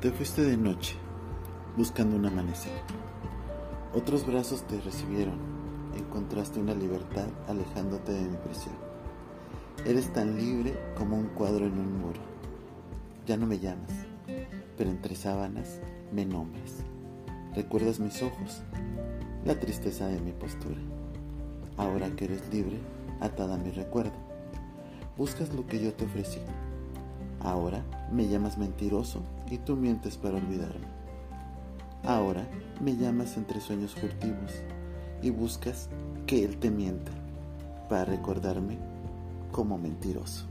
Te fuiste de noche, buscando un amanecer. Otros brazos te recibieron. Encontraste una libertad alejándote de mi prisión. Eres tan libre como un cuadro en un muro. Ya no me llamas, pero entre sábanas me nombras. Recuerdas mis ojos, la tristeza de mi postura. Ahora que eres libre, atada a mi recuerdo. Buscas lo que yo te ofrecí Ahora me llamas mentiroso y tú mientes para olvidarme. Ahora me llamas entre sueños furtivos y buscas que él te mienta para recordarme como mentiroso.